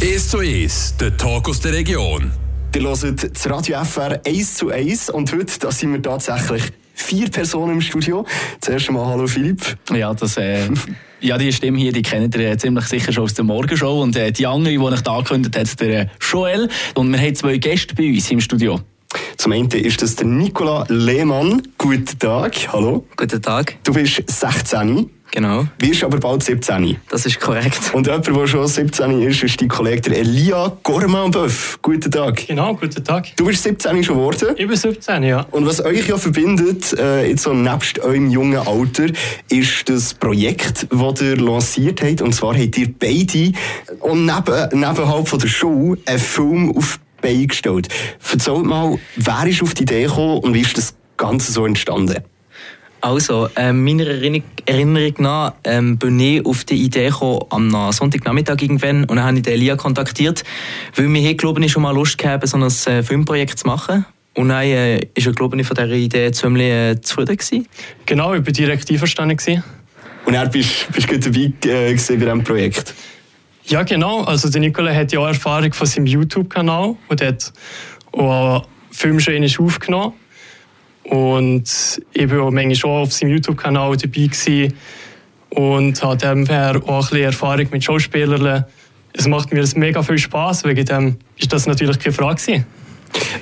1 zu 1, der Talk aus der Region. Ihr hört das Radio FR 1 zu 1 und heute da sind wir tatsächlich vier Personen im Studio. Zuerst einmal hallo Philipp. Ja, das, äh, ja, die Stimme hier, die kennt ihr äh, ziemlich sicher schon aus der Morgenshow. Und äh, die andere, die ich da angekündigt habe, ist der äh, Joel. Und wir haben zwei Gäste bei uns im Studio. Zum einen ist das der Nicola Lehmann. Guten Tag, hallo. Guten Tag. Du bist 16. Genau. Wirst aber bald 17. Das ist korrekt. Und jemand, der schon 17 ist, ist dein Kollege der Elia Gormanböff. Guten Tag. Genau, guten Tag. Du bist 17 schon geworden. Ich bin 17, ja. Und was euch ja verbindet, äh, jetzt so nebst eurem jungen Alter, ist das Projekt, das ihr lanciert habt. Und zwar habt ihr beide und neben, nebenhalb von der Schule einen Film auf die Beine gestellt. Erzählt mal, wer ist auf die Idee gekommen und wie ist das Ganze so entstanden? Also, äh, meiner Erinnerung, Erinnerung nach ähm, bin ich auf die Idee gekommen am Sonntagnachmittag irgendwann und dann habe ich den Elia kontaktiert, weil wir hier, glaube ich, schon mal Lust gehabt so ein äh, Filmprojekt zu machen. Und dann äh, ist er, glaube ich, von dieser Idee ziemlich äh, zufrieden gewesen. Genau, ich war direkt einverstanden. Gewesen. Und er bist, bist du dabei äh, bei diesem Projekt? Ja, genau. Also der Nicola hat ja auch Erfahrung von seinem YouTube-Kanal und hat auch Film schon aufgenommen. Und ich war auch manchmal schon auf seinem YouTube-Kanal dabei gewesen und habe daher auch ein bisschen Erfahrung mit Schauspielern. Es macht mir mega viel Spaß, wegen dem ist das natürlich keine Frage gewesen.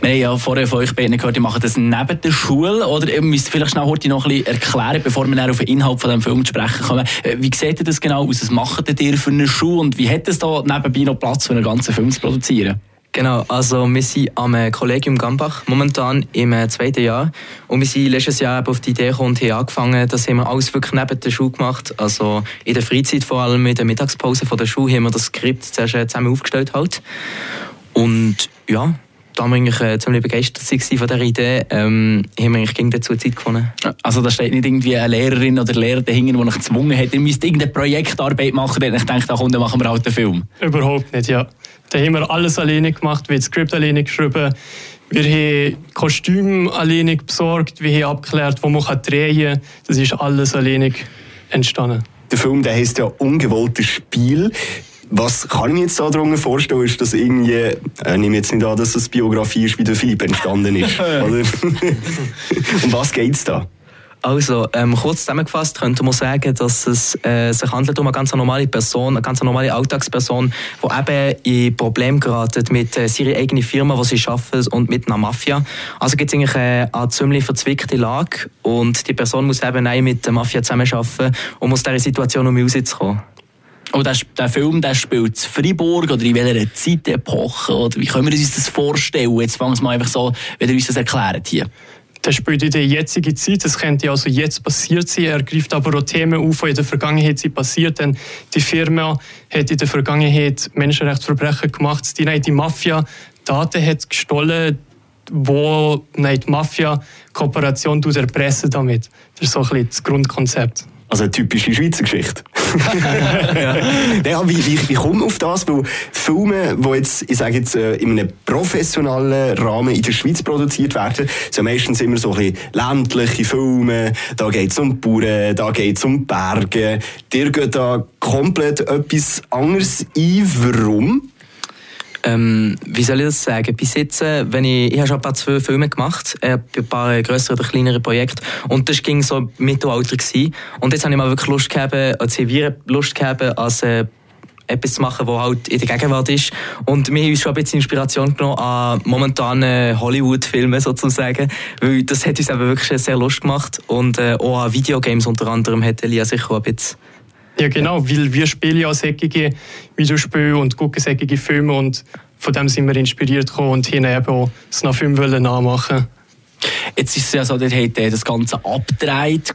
Wir haben ja vorher von euch beiden gehört, ihr macht das neben der Schule. Oder ihr müsst vielleicht schnell heute noch ein erklären, bevor wir auf den Inhalt von dem Film sprechen kommen. Äh, wie sieht ihr das genau aus? Was macht ihr für eine Schule und wie hat es da nebenbei noch Platz, für einen ganzen Film zu produzieren? Genau, also wir sind am äh, Kollegium Gambach momentan im äh, zweiten Jahr. Und wir sind letztes Jahr auf die Idee gekommen und haben angefangen, das haben wir alles wirklich neben der Schule gemacht, also in der Freizeit vor allem, in der Mittagspause von der Schule haben wir das Skript zuerst äh, zusammen aufgestellt halt. Und ja, da wir eigentlich äh, ziemlich begeistert von dieser Idee, ähm, haben wir eigentlich gegen dazu Zeit gefunden. Also da steht nicht irgendwie eine Lehrerin oder Lehrer dahinter, die euch gezwungen hat, ihr müsst irgendeine Projektarbeit machen, und ich denke, da kommt, dann machen wir halt einen Film. Überhaupt nicht, ja. Da haben wir alles alleine gemacht, wir haben das Skript alleine geschrieben, wir haben Kostüme alleine besorgt, wir haben abgeklärt, wo man drehen kann. Das ist alles alleine entstanden. Der Film der heißt ja «Ungewolltes Spiel». Was kann ich mir jetzt darunter vorstellen, ist, dass irgendwie, äh, ich nehme jetzt nicht an, dass das Biografie ist, wie der Philipp entstanden ist. Oder? um was geht es da? Also, ähm, kurz zusammengefasst könnte man sagen, dass es äh, sich handelt um eine ganz normale Person, eine ganz normale Alltagsperson, die eben in Probleme geraten mit äh, ihrer eigenen Firma, die sie arbeiten und mit einer Mafia. Also gibt es eigentlich äh, eine ziemlich verzwickte Lage und die Person muss eben auch mit der Mafia zusammenarbeiten, um aus dieser Situation um rauszukommen. Oh, der, der Film der spielt in Freiburg oder in welcher Zeitepoche? Oder wie können wir uns das vorstellen? Jetzt fangen wir mal einfach so, wie ihr uns das erklärt hier. Das spielt in der jetzigen Zeit, das könnte also jetzt passiert sein. Er greift aber auch Themen auf, die in der Vergangenheit sind passiert. Denn die Firma hat in der Vergangenheit Menschenrechtsverbrechen gemacht. Die, die Mafia Daten hat gestohlen, wo die Mafia Kooperation erpressen damit. Das ist so ein bisschen das Grundkonzept. Also eine typische Schweizer Geschichte. ja. wie, wie, wie kommt man auf das? Weil Filme, die jetzt, ich sage jetzt, äh, in einem professionellen Rahmen in der Schweiz produziert werden, sind meistens immer so ein bisschen ländliche Filme. Da geht es um Bauern, da geht es um Berge. Dir geht da komplett etwas anderes ein. Warum? Ähm, wie soll ich das sagen? Bis jetzt, äh, wenn ich, ich habe schon ein paar zwei Filme gemacht, äh, ein paar größere oder kleinere Projekte und das ging so Mittelalter gewesen. Und jetzt habe ich mal wirklich Lust gehabt, also wir Lust gehabt, als äh, etwas zu machen, was halt in der Gegenwart ist. Und wir haben uns schon ein bisschen Inspiration genommen an momentanen Hollywood-Filmen sozusagen, weil das hat uns eben wirklich sehr Lust gemacht und äh, auch an Videogames unter anderem hat Elia sicher auch ein bisschen ja, genau, weil wir spielen ja säckige Videospiele und gucken säckige Filme und von dem sind wir inspiriert gekommen und haben eben auch das nach Film nachmachen Jetzt ist es ja so, ihr habt das Ganze abgedreht.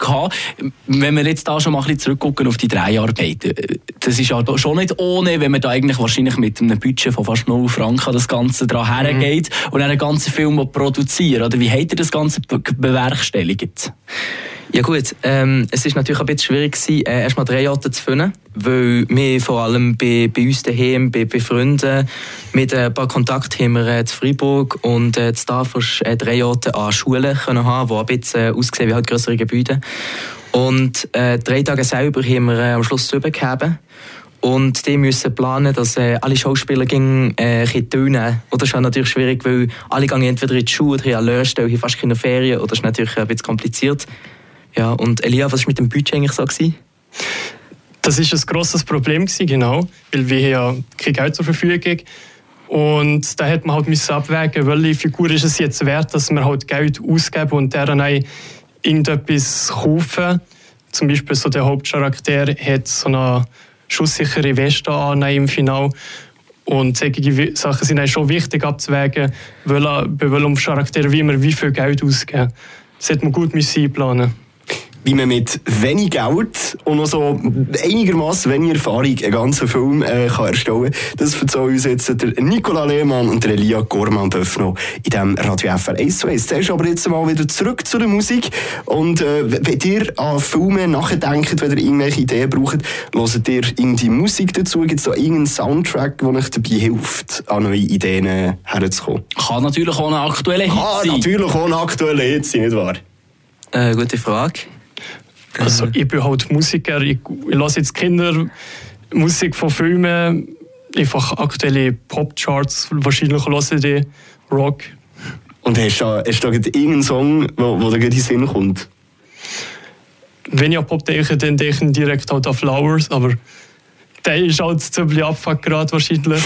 Wenn wir jetzt da schon mal ein bisschen zurückgucken auf die drei Arbeit, äh, das ist ja schon nicht ohne, wenn man da eigentlich wahrscheinlich mit einem Budget von fast 0 Franken das Ganze dran mhm. hergeht und einen ganzen Film produziert. Oder wie habt ihr das Ganze bewerkstelligt? Ja gut, ähm, es ist natürlich ein bisschen schwierig gewesen, äh, erstmal drei Orte zu finden, weil wir vor allem bei, bei uns daheim, bei, bei Freunden, mit ein paar Kontakten haben wir äh, zu Freiburg und äh, zu Tafers äh, drei Orte an Schulen können haben, die ein bisschen äh, aussehen wie halt größere Gebäude. Und äh, drei Tage selber haben wir äh, am Schluss zu übergeben. Und die müssen planen, dass äh, alle Schauspieler gegen, äh, tönen. Und das ist natürlich schwierig, weil alle gehen entweder in die Schule oder in Lehrstelle, hier fast keine Ferien. Oder das ist natürlich ein bisschen kompliziert. Ja, und Elia, was war mit dem Budget eigentlich so? Gewesen? Das ist ein grosses Problem gewesen, genau, weil wir ja kein Geld zur Verfügung und da hat man halt müssen abwägen, welche Figur ist es jetzt wert, dass man halt Geld ausgeben und der dann irgendetwas kaufen. Zum Beispiel so der Hauptcharakter hat so eine schusssichere Weste an im Finale. Und solche Sachen sind schon wichtig abzuwägen, weil, bei welchem Charakter wie man wie viel Geld ausgeben. Das hätte man gut einplanen wie man mit wenig Geld und noch so einigermaßen wenig Erfahrung einen ganzen Film äh, kann erstellen kann. Das erzählen uns jetzt der Nicola Lehmann und der Elia Gorman-Böffno in diesem Radio FR 1 zu 1. Zuerst aber jetzt mal wieder zurück zu der Musik. Und äh, wenn ihr an Filme nachdenkt, wenn ihr irgendwelche Ideen braucht, hört ihr irgendwie Musik dazu? Gibt es da irgendeinen Soundtrack, der euch dabei hilft, an neue Ideen äh, herzukommen? Kann natürlich auch ein aktueller Hit sein. Kann natürlich auch ein aktueller Hit sein, nicht wahr? Äh, gute Frage. Also ich bin halt Musiker, ich, ich lasse jetzt Kinder Musik von Filmen, einfach aktuelle Popcharts, wahrscheinlich hören die Rock. Und hast du, hast du irgendeinen Song, wo, wo dir in den Sinn kommt? Wenn ich an Pop denke, dann denke ich direkt halt an Flowers, aber der ist halt ziemlich abfuck gerade wahrscheinlich.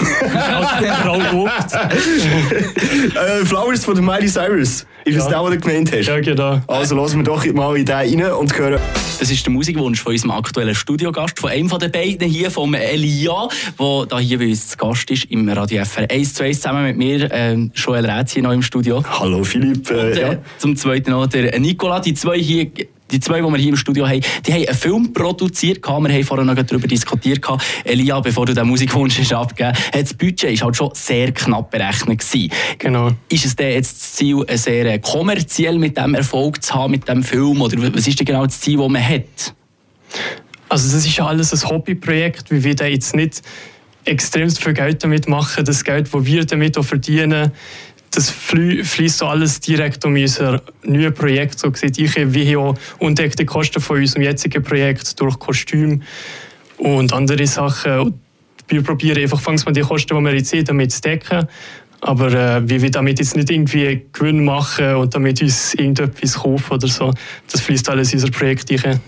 äh, Flowers von Miley Cyrus. Ist ja. das der, was du gemeint hast? Ja, genau. Also lassen wir doch mal in den rein und hören. Das ist der Musikwunsch von unserem aktuellen Studiogast, von einem der beiden hier, vom Elia, der da hier bei uns zu Gast ist im Radio FR 1 zu 1 zusammen mit mir, äh, Joel Rätzi noch im Studio. Hallo Philipp. Äh, und, äh, ja. Zum zweiten noch der Nicola, die zwei hier die zwei, die wir hier im Studio haben, die haben einen Film produziert. Wir haben vorher noch darüber diskutiert. Elia, bevor du den Musikwunsch hast abgegeben hast, das Budget war halt schon sehr knapp berechnet. Genau. Ist es denn jetzt das Ziel, sehr kommerziell mit dem Erfolg zu haben, mit dem Film? Oder was ist denn genau das Ziel, das man hat? Also das ist ja alles ein Hobbyprojekt. Wir wollen jetzt nicht extremst viel Geld damit machen. Das Geld, das wir damit verdienen, das fließt so alles direkt um unser neues Projekt. So sieht ich wie auch undeckte Kosten von unserem jetzigen Projekt durch Kostüm und andere Sachen. Wir probieren einfach fangs die Kosten, die wir jetzt sehen, damit zu decken. Aber äh, wie wir damit jetzt nicht irgendwie Gewinn machen und damit uns irgendetwas kaufen oder so, das fließt alles in unser Projekt rein.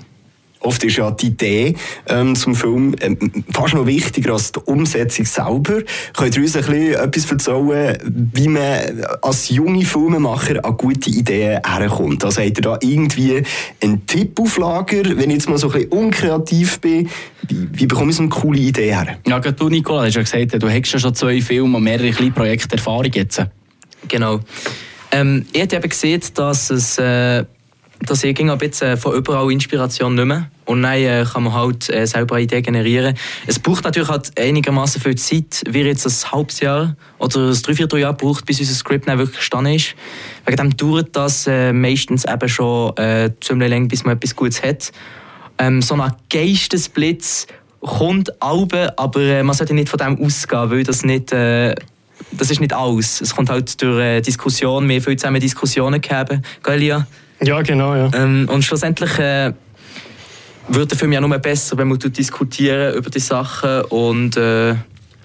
Oft ist ja die Idee ähm, zum Film ähm, fast noch wichtiger als die Umsetzung selber. Könnt ihr uns ein bisschen etwas erzählen, wie man als junge Filmemacher an gute Ideen herkommt? Also habt ihr da irgendwie einen Tipp auf Lager, wenn ich jetzt mal so ein bisschen unkreativ bin? Wie, wie bekomme ich so eine coole Idee her? Ja, du Nicola, hast ja gesagt, du hast ja schon zwei Filme und mehrere kleine Projekte Erfahrung jetzt. Genau. Ähm, ich habe eben gesehen, dass es... Äh dass ich ein bisschen von überall Inspiration nicht mehr. Und dann äh, kann man halt äh, selber eine Idee generieren. Es braucht natürlich halt einigermaßen viel Zeit, wie jetzt ein halbes Jahr oder ein Dreivierteljahr braucht, bis unser Skript dann wirklich gestanden ist. Wegen dem dauert das äh, meistens eben schon äh, ziemlich lang, bis man etwas Gutes hat. Ähm, so ein Geistesblitz kommt Alben, aber man sollte nicht von dem ausgehen, weil das nicht... Das ist nicht alles. Es kommt halt durch äh, Diskussion, wir haben viel zusammen Diskussionen gehabt, Galia. Ja, genau, ja. Ähm, und schlussendlich äh, wird der Film ja nur besser, wenn wir diskutieren über die Sachen und äh,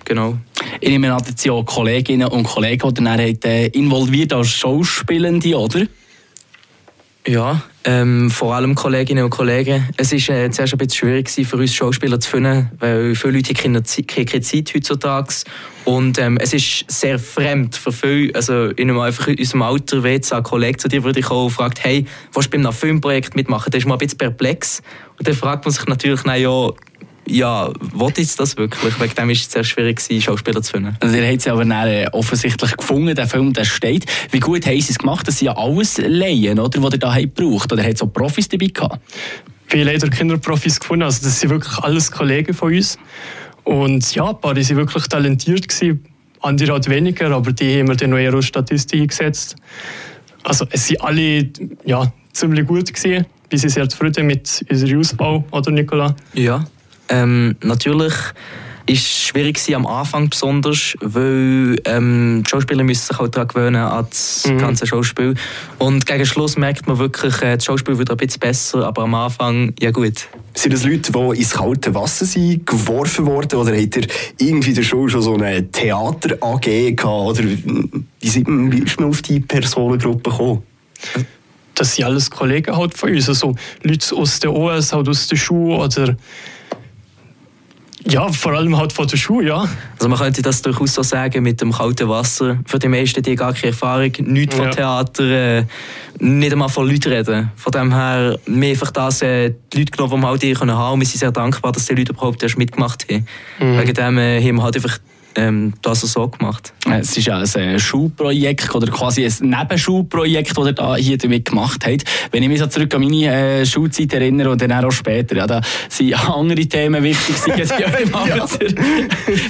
genau. Ich nehme an, dass auch Kolleginnen und Kollegen, die dann äh, involviert als Schauspielende, oder? Ja, ähm, vor allem Kolleginnen und Kollegen. Es war äh, zuerst ein bisschen schwierig für uns Schauspieler zu finden, weil viele Leute haben keine Zeit heutzutage. Und ähm, es ist sehr fremd für viele, also in einem, einfach in unserem Alter, wie jetzt ein Kollege zu dir würde ich auch fragt, hey, willst du bei einem Filmprojekt mitmachen? Das ist mal ein bisschen perplex. Und dann fragt man sich natürlich, na ja, ja, was ist das wirklich? Wegen dem war es sehr schwierig, Schauspieler zu finden. Also ihr habt sie aber dann äh, offensichtlich gefunden, der Film, der steht. Wie gut haben sie es gemacht? Das sind ja alles Laien, oder, die ihr da braucht. Oder hat es auch Profis dabei gehabt? Wir haben leider keine Profis gefunden. Also das sind wirklich alles Kollegen von uns. Und ja, ein paar die sind wirklich talentiert gewesen. Andere halt weniger, aber die haben wir dann noch eher aus Statistik eingesetzt. Also es sind alle ja, ziemlich gut gewesen. Wir sind sehr zufrieden mit unserer Ausbau, oder Nicola? Ja, ähm, natürlich ist schwierig gewesen, am Anfang besonders, weil ähm, die Schauspieler müssen sich halt daran gewöhnen an das Mhm. ganze Schauspiel. Und gegen Schluss merkt man wirklich, äh, das Schauspiel wird ein bisschen besser, aber am Anfang, ja gut. Sind das Leute, die ins kalte Wasser sind, geworfen worden? Oder habt ihr irgendwie in der Schule schon so eine Theater-AG gehabt? Oder wie sind man- wie ist man auf die Personengruppe gekommen? Das sind alles Kollegen halt von uns. Also Leute aus der OS, halt aus der Schule oder ja, vor allem halt von der Schule, ja. Also man könnte das durchaus so sagen mit dem kalten Wasser. Für die meisten die gar keine Erfahrung, nichts von Ja. Theater, äh, nicht einmal von Leuten reden. Von dem her, wir einfach das, äh, die Leute genommen, die wir halt hier können haben. Und wir sind sehr dankbar, dass die Leute überhaupt erst mitgemacht haben. Wegen dem äh, haben wir halt einfach ähm, das so gemacht. Es ist ja ein äh, Schulprojekt oder quasi ein Nebenschulprojekt, das ihr da hier damit gemacht habt. Wenn ich mich so zurück an meine äh, Schulzeit erinnere und dann auch später, ja, da sind andere Themen wichtig gewesen, ja. im Alter.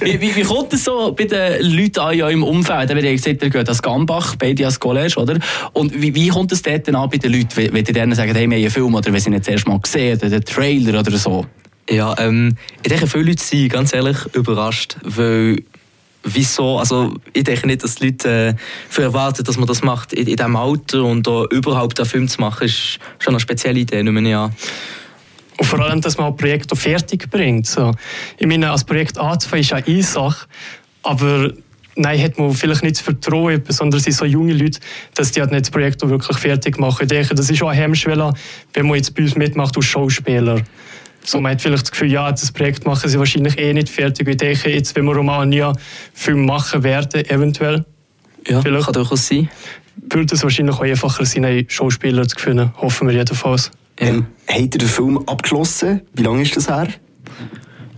wie, wie, wie kommt es so bei den Leuten an in eurem Umfeld? Wenn ihr gesagt ihr geht ans Gambach, beide ans College, oder? Und wie, wie kommt es dort dann an bei den Leuten, wenn wenn die denen sagen, hey, wir haben einen Film oder sie ihn jetzt erst mal gesehen oder den Trailer oder so? Ja, ähm, ich denke, viele Leute sind ganz ehrlich überrascht, weil wieso, also ich denke nicht, dass die Leute äh, erwarten, dass man das macht in, in diesem Alter und da überhaupt einen Film zu machen, ist schon eine spezielle Idee, nehme ich an. Und vor allem, dass man auch Projekte fertig bringt. So. Ich meine, als Projekt anzufangen ist eine Sache, aber nein, hat man vielleicht nicht das Vertrauen, besonders in so junge Leute, dass die halt nicht das Projekt auch wirklich fertig machen. Ich denke, das ist auch eine Hemmschwelle, wenn man jetzt bei uns mitmacht als Schauspieler. So, man hat vielleicht das Gefühl, ja, das Projekt machen sie wahrscheinlich eh nicht fertig. Ich denke, jetzt, wenn wir Romania Film machen werden, eventuell, Ja, Vielleicht. kann durchaus sein. würde es wahrscheinlich auch einfacher sein, einen Schauspieler zu finden. Hoffen wir jedenfalls. Ja. Ähm, habt ihr den Film abgeschlossen? Wie lange ist das her?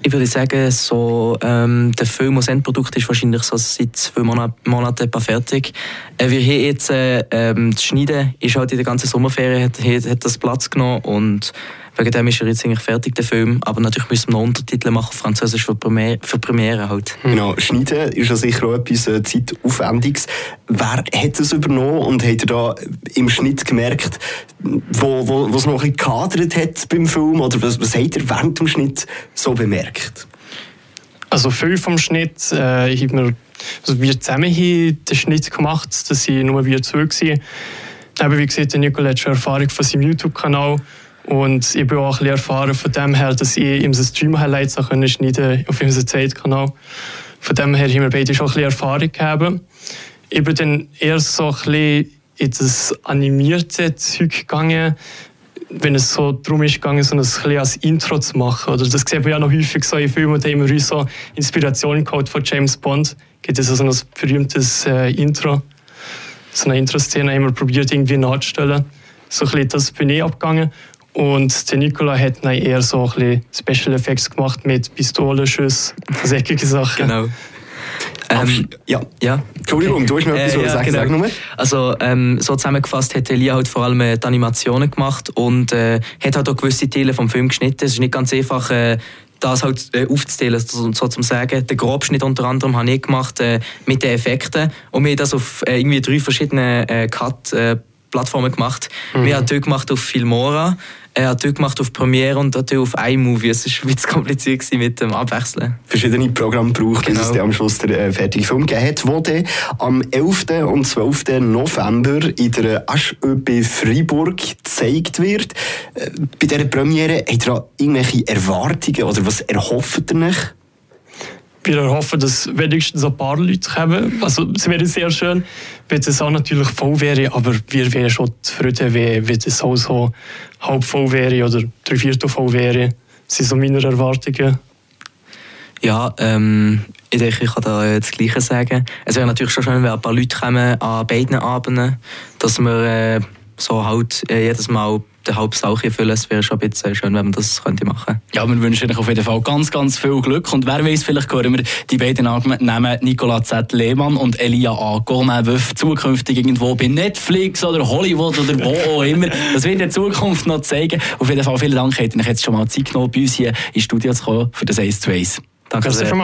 Ich würde sagen, so, ähm, der Film als Endprodukt ist wahrscheinlich so seit zwei Monat, Monaten etwa fertig. Äh, wir haben jetzt äh, ähm, das Schneiden ist halt in der ganzen Sommerferien hat, hat, hat das Platz genommen und wegen dem ist er jetzt eigentlich fertig, der Film. Aber natürlich müssen wir noch Untertitel machen auf Französisch für Premiere, für Premiere halt. Genau, Schneiden ist ja sicher auch etwas äh, Zeitaufwendiges. Wer hat das übernommen und hat ihr da im Schnitt gemerkt, wo, wo, es noch ein bisschen gehadert hat beim Film? Oder was, was habt ihr während dem Schnitt so bemerkt? Also viel vom Schnitt äh, haben wir, also wir zusammen haben den Schnitt gemacht, das waren nur wir zwei. Gewesen. Aber wie gesagt, der Nicole hat schon Erfahrung von seinem YouTube-Kanal und ich bin auch ein erfahren von dem her, dass ich ihm seine Stream-Highlights schneiden auf unserem Zeitkanal. Von dem her haben wir beide schon ein bisschen Erfahrung gehabt. Ich bin dann eher so ein bisschen in das animierte Zeug gegangen, wenn es so darum ist gegangen, so ein bisschen als Intro zu machen. Oder das sieht man ja noch häufig so in Filmen, da wir uns so Inspiration geholt von James Bond. Gibt es so ein berühmtes äh, Intro. So eine Intro-Szene haben wir probiert irgendwie nachzustellen. So ein bisschen das bin ich abgegangen. Und der Nicola hat dann eher so ein bisschen Special Effects gemacht mit Pistolenschüssen, säckige Sachen. Genau. Ähm, ja. ja. Entschuldigung, du hast mir etwas Äh, ja, sagen. genau. Sag nur. Also ähm, so zusammengefasst hat Elia halt vor allem äh, die Animationen gemacht und äh, hat halt auch gewisse Teile vom Film geschnitten. Es ist nicht ganz einfach, äh, das halt äh, aufzuteilen, so, so zum sagen. Den Grobschnitt unter anderem habe ich gemacht äh, mit den Effekten und wir haben das auf äh, irgendwie drei verschiedene äh, Cut äh, Plattformen gemacht. Wir haben dort gemacht auf Filmora, er hat gemacht auf Premiere und dort auf iMovie. Es war ein bisschen kompliziert mit dem Abwechseln. verschiedene Programme braucht, bis Genau. es dann am Schluss der äh, fertige Film gegeben hat, dann am 11. und 12. November in der HÖP Freiburg gezeigt wird. Äh, Bei dieser Premiere habt ihr da irgendwelche Erwartungen oder was erhofft ihr euch? Wir hoffen, dass wenigstens ein paar Leute kommen. Also, es wäre sehr schön, wenn es auch natürlich voll wäre, aber wir wären schon zufrieden, wenn, es auch so halb voll wäre oder drei Viertel voll wäre. Das sind so meine Erwartungen. Ja, ähm, ich denke, ich kann da das Gleiche sagen. Es wäre natürlich schon schön, wenn ein paar Leute kommen an beiden Abenden, dass wir äh, so halt äh, jedes Mal den Halbsauch füllen. Es wäre schon ein bisschen schön, wenn man das könnte machen Ja, wir wünschen euch auf jeden Fall ganz, ganz viel Glück. Und wer weiß, vielleicht hören wir die beiden Namen Nicolas Z. Lehmann und Elia A. Gourmet-Wöff zukünftig irgendwo bei Netflix oder Hollywood oder wo auch immer. Das wird in der Zukunft noch zeigen. Auf jeden Fall vielen Dank, habt ihr euch jetzt schon mal Zeit genommen, bei uns hier ins Studio zu kommen für das 1 zu 1. Danke sehr.